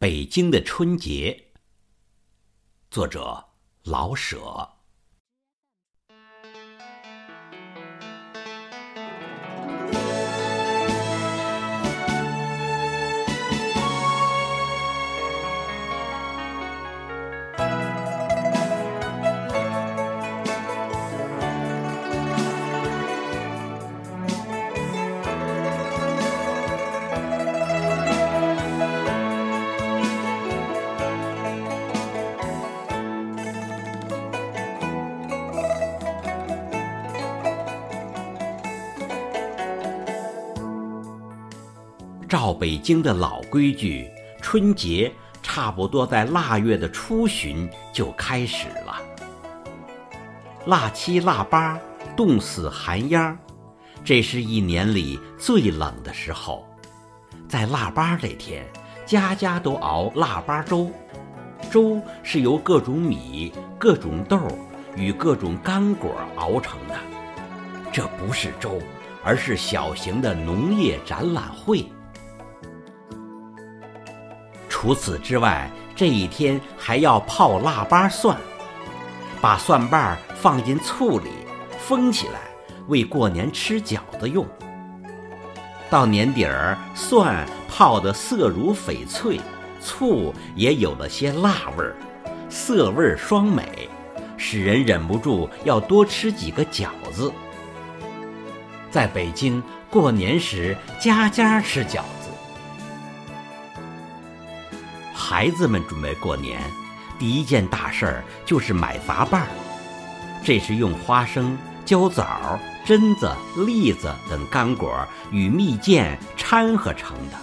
北京的春节，作者老舍。照北京的老规矩，春节差不多在腊月的初旬就开始了。腊七腊八，冻死寒鸦，这是一年里最冷的时候。在腊八这天，家家都熬腊八粥，粥是由各种米、各种豆与各种干果熬成的。这不是粥，而是小型的农业展览会。除此之外，这一天还要泡腊八蒜，把蒜瓣放进醋里封起来，为过年吃饺子用。到年底儿，蒜泡得色如翡翠，醋也有了些辣味儿，色味儿双美，使人忍不住要多吃几个饺子。在北京过年时，家家吃饺子。孩子们准备过年，第一件大事儿就是买杂拌儿。这是用花生、焦枣、榛子、栗子等干果与蜜饯掺和成的。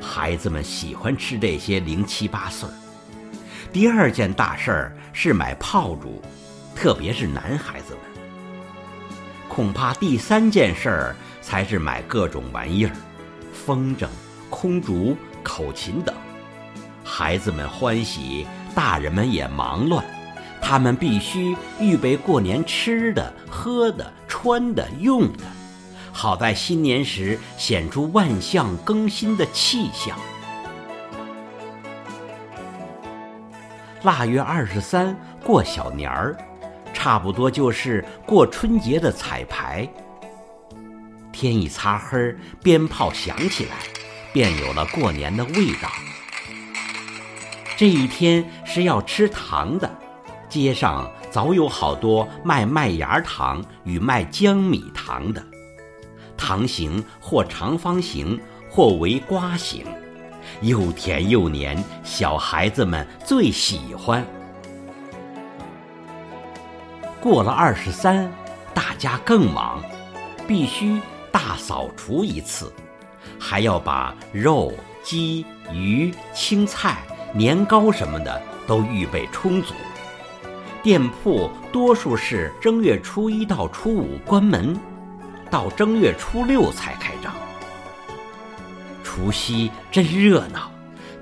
孩子们喜欢吃这些零七八碎儿。第二件大事儿是买炮竹，特别是男孩子们。恐怕第三件事儿才是买各种玩意儿，风筝、空竹、口琴等。孩子们欢喜，大人们也忙乱。他们必须预备过年吃的、喝的、穿的、用的，好在新年时显出万象更新的气象。腊月二十三过小年儿，差不多就是过春节的彩排。天一擦黑，鞭炮响起来，便有了过年的味道。这一天是要吃糖的，街上早有好多卖麦芽糖与卖江米糖的，糖形或长方形，或为瓜形，又甜又黏，小孩子们最喜欢。过了二十三，大家更忙，必须大扫除一次，还要把肉、鸡、鱼、青菜。年糕什么的都预备充足，店铺多数是正月初一到初五关门，到正月初六才开张。除夕真热闹，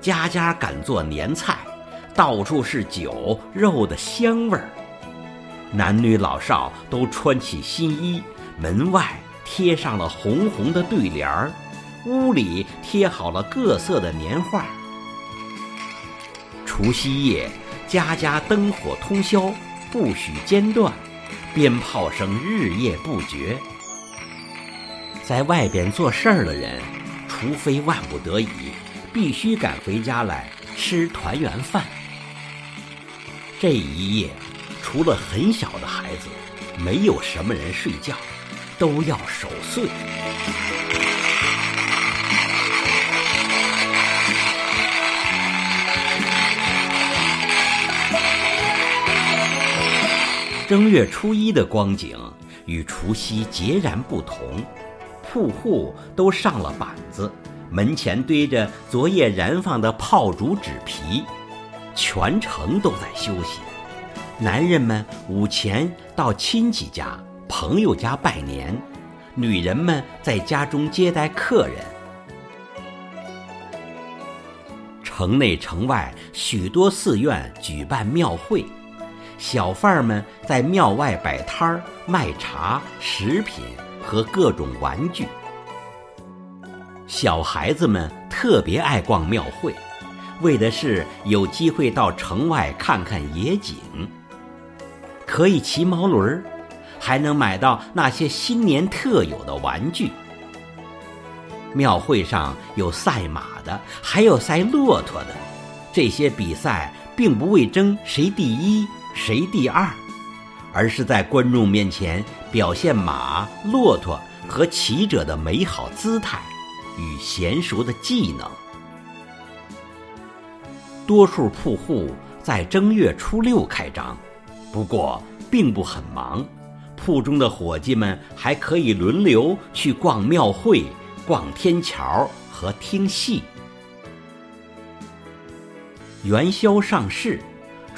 家家敢做年菜，到处是酒肉的香味儿。男女老少都穿起新衣，门外贴上了红红的对联儿，屋里贴好了各色的年画。除夕夜，家家灯火通宵，不许间断，鞭炮声日夜不绝。在外边做事儿的人，除非万不得已，必须赶回家来吃团圆饭。这一夜，除了很小的孩子，没有什么人睡觉，都要守岁。正月初一的光景与除夕截然不同，铺户都上了板子，门前堆着昨夜燃放的炮竹纸皮，全城都在休息。男人们午前到亲戚家、朋友家拜年，女人们在家中接待客人。城内城外许多寺院举办庙会。小贩儿们在庙外摆摊儿卖茶、食品和各种玩具。小孩子们特别爱逛庙会，为的是有机会到城外看看野景，可以骑毛驴儿，还能买到那些新年特有的玩具。庙会上有赛马的，还有赛骆驼的。这些比赛并不为争谁第一谁第二，而是在观众面前表现马、骆驼和骑者的美好姿态与娴熟的技能。多数铺户在正月初六开张，不过并不很忙，铺中的伙计们还可以轮流去逛庙会。逛天桥和听戏，元宵上市，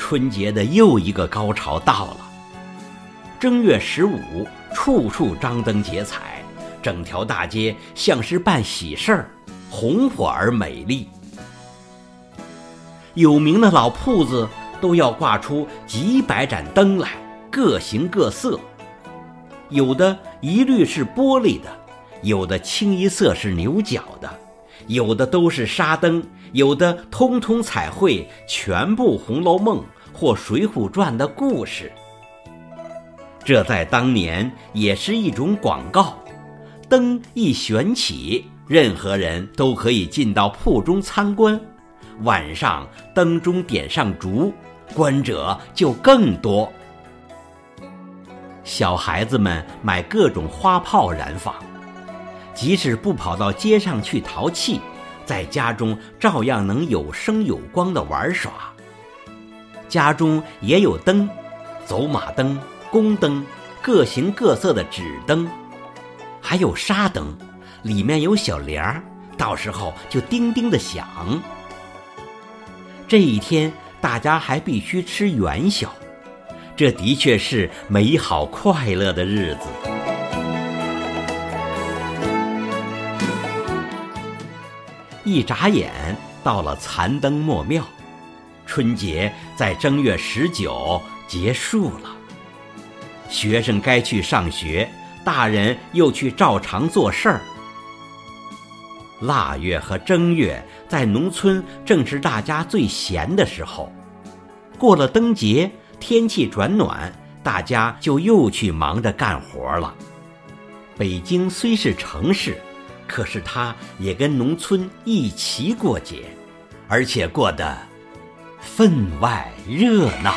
春节的又一个高潮到了。正月十五，处处张灯结彩，整条大街像是办喜事儿，红火而美丽。有名的老铺子都要挂出几百盏灯来，各形各色，有的一律是玻璃的。有的清一色是牛角的，有的都是沙灯，有的通通彩绘全部《红楼梦》或《水浒传》的故事。这在当年也是一种广告。灯一悬起，任何人都可以进到铺中参观。晚上灯中点上烛，观者就更多。小孩子们买各种花炮燃放。即使不跑到街上去淘气，在家中照样能有声有光的玩耍。家中也有灯，走马灯、宫灯，各形各色的纸灯，还有沙灯，里面有小帘儿，到时候就叮叮的响。这一天大家还必须吃元宵，这的确是美好快乐的日子。一眨眼，到了残灯末庙，春节在正月十九结束了。学生该去上学，大人又去照常做事儿。腊月和正月在农村正是大家最闲的时候。过了灯节，天气转暖，大家就又去忙着干活了。北京虽是城市。可是，他也跟农村一起过节，而且过得分外热闹。